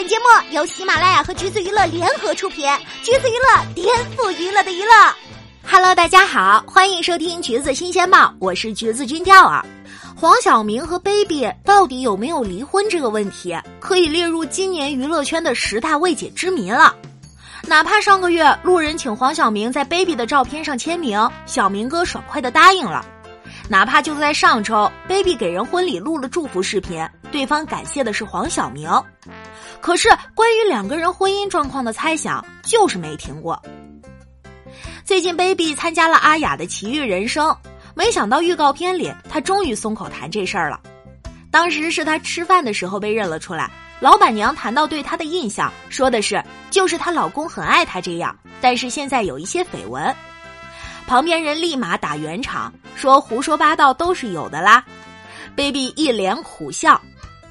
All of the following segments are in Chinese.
本节目由喜马拉雅和橘子娱乐联合出品，橘子娱乐颠覆娱乐的娱乐。Hello，大家好，欢迎收听橘子新鲜报，我是橘子君钓儿。黄晓明和 baby 到底有没有离婚这个问题，可以列入今年娱乐圈的十大未解之谜了。哪怕上个月路人请黄晓明在 baby 的照片上签名，小明哥爽快的答应了。哪怕就在上周，baby 给人婚礼录了祝福视频，对方感谢的是黄晓明。可是关于两个人婚姻状况的猜想，就是没停过。最近，baby 参加了阿雅的《奇遇人生》，没想到预告片里他终于松口谈这事儿了。当时是他吃饭的时候被认了出来，老板娘谈到对他的印象，说的是就是她老公很爱她这样，但是现在有一些绯闻。旁边人立马打圆场，说胡说八道都是有的啦。baby 一脸苦笑，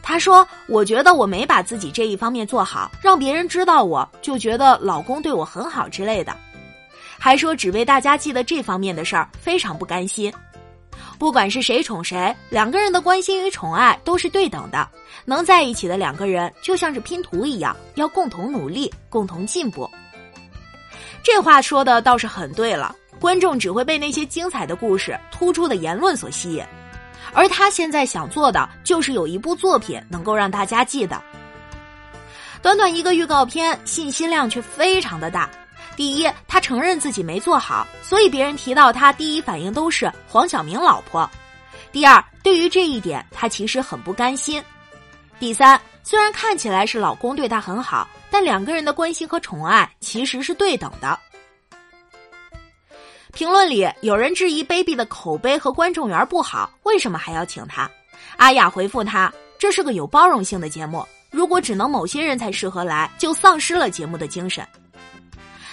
他说：“我觉得我没把自己这一方面做好，让别人知道我就觉得老公对我很好之类的。”还说只为大家记得这方面的事儿，非常不甘心。不管是谁宠谁，两个人的关心与宠爱都是对等的。能在一起的两个人就像是拼图一样，要共同努力，共同进步。这话说的倒是很对了。观众只会被那些精彩的故事、突出的言论所吸引，而他现在想做的就是有一部作品能够让大家记得。短短一个预告片，信息量却非常的大。第一，他承认自己没做好，所以别人提到他第一反应都是黄晓明老婆。第二，对于这一点，他其实很不甘心。第三，虽然看起来是老公对他很好，但两个人的关心和宠爱其实是对等的。评论里有人质疑 baby 的口碑和观众缘不好，为什么还要请他？阿雅回复他：“这是个有包容性的节目，如果只能某些人才适合来，就丧失了节目的精神。”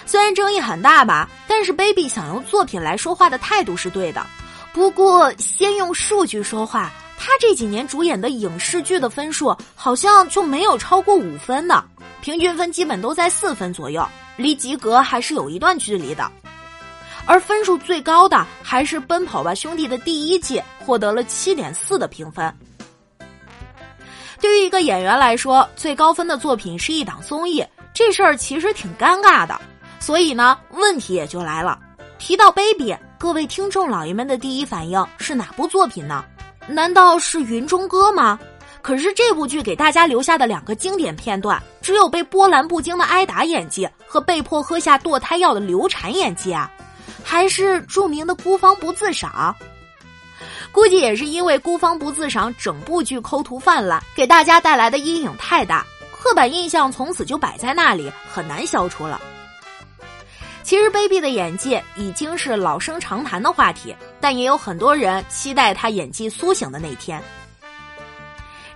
虽然争议很大吧，但是 baby 想用作品来说话的态度是对的。不过，先用数据说话，他这几年主演的影视剧的分数好像就没有超过五分的，平均分基本都在四分左右，离及格还是有一段距离的。而分数最高的还是《奔跑吧兄弟》的第一季，获得了七点四的评分。对于一个演员来说，最高分的作品是一档综艺，这事儿其实挺尴尬的。所以呢，问题也就来了。提到 baby，各位听众老爷们的第一反应是哪部作品呢？难道是《云中歌》吗？可是这部剧给大家留下的两个经典片段，只有被波澜不惊的挨打演技和被迫喝下堕胎药的流产演技啊。还是著名的孤芳不自赏，估计也是因为孤芳不自赏整部剧抠图泛滥，给大家带来的阴影太大，刻板印象从此就摆在那里，很难消除了。其实，baby 的演技已经是老生常谈的话题，但也有很多人期待他演技苏醒的那天。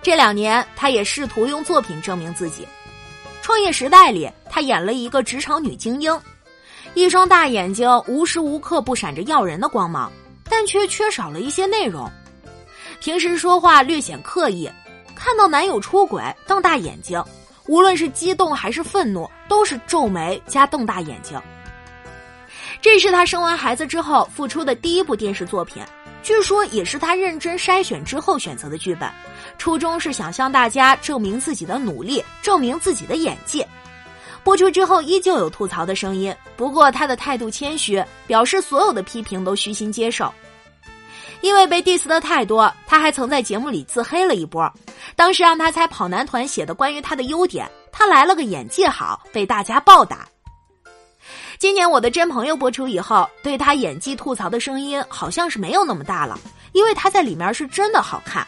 这两年，他也试图用作品证明自己，《创业时代》里，他演了一个职场女精英。一双大眼睛无时无刻不闪着耀人的光芒，但却缺少了一些内容。平时说话略显刻意，看到男友出轨瞪大眼睛，无论是激动还是愤怒，都是皱眉加瞪大眼睛。这是他生完孩子之后复出的第一部电视作品，据说也是他认真筛选之后选择的剧本，初衷是想向大家证明自己的努力，证明自己的演技。播出之后依旧有吐槽的声音，不过他的态度谦虚，表示所有的批评都虚心接受。因为被 diss 的太多，他还曾在节目里自黑了一波。当时让他猜跑男团写的关于他的优点，他来了个演技好，被大家暴打。今年我的真朋友播出以后，对他演技吐槽的声音好像是没有那么大了，因为他在里面是真的好看，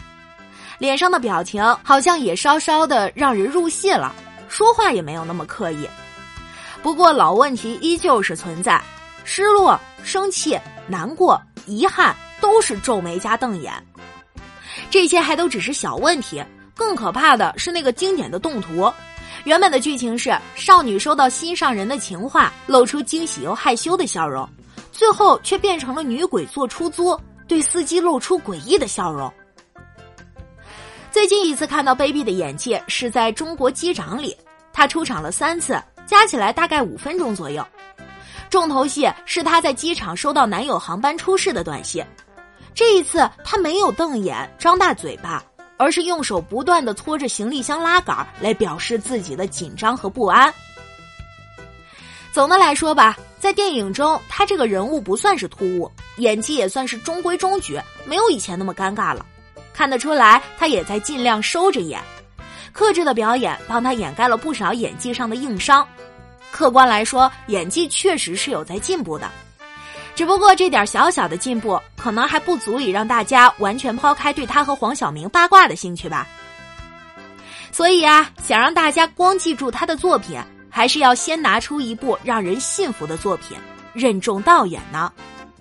脸上的表情好像也稍稍的让人入戏了。说话也没有那么刻意，不过老问题依旧是存在，失落、生气、难过、遗憾都是皱眉加瞪眼。这些还都只是小问题，更可怕的是那个经典的动图。原本的剧情是少女收到心上人的情话，露出惊喜又害羞的笑容，最后却变成了女鬼坐出租，对司机露出诡异的笑容。最近一次看到 baby 的演技是在中国机长里，他出场了三次，加起来大概五分钟左右。重头戏是他在机场收到男友航班出事的短信，这一次他没有瞪眼、张大嘴巴，而是用手不断的搓着行李箱拉杆来表示自己的紧张和不安。总的来说吧，在电影中，他这个人物不算是突兀，演技也算是中规中矩，没有以前那么尴尬了。看得出来，他也在尽量收着演，克制的表演帮他掩盖了不少演技上的硬伤。客观来说，演技确实是有在进步的，只不过这点小小的进步，可能还不足以让大家完全抛开对他和黄晓明八卦的兴趣吧。所以啊，想让大家光记住他的作品。还是要先拿出一部让人信服的作品，任重道远呢。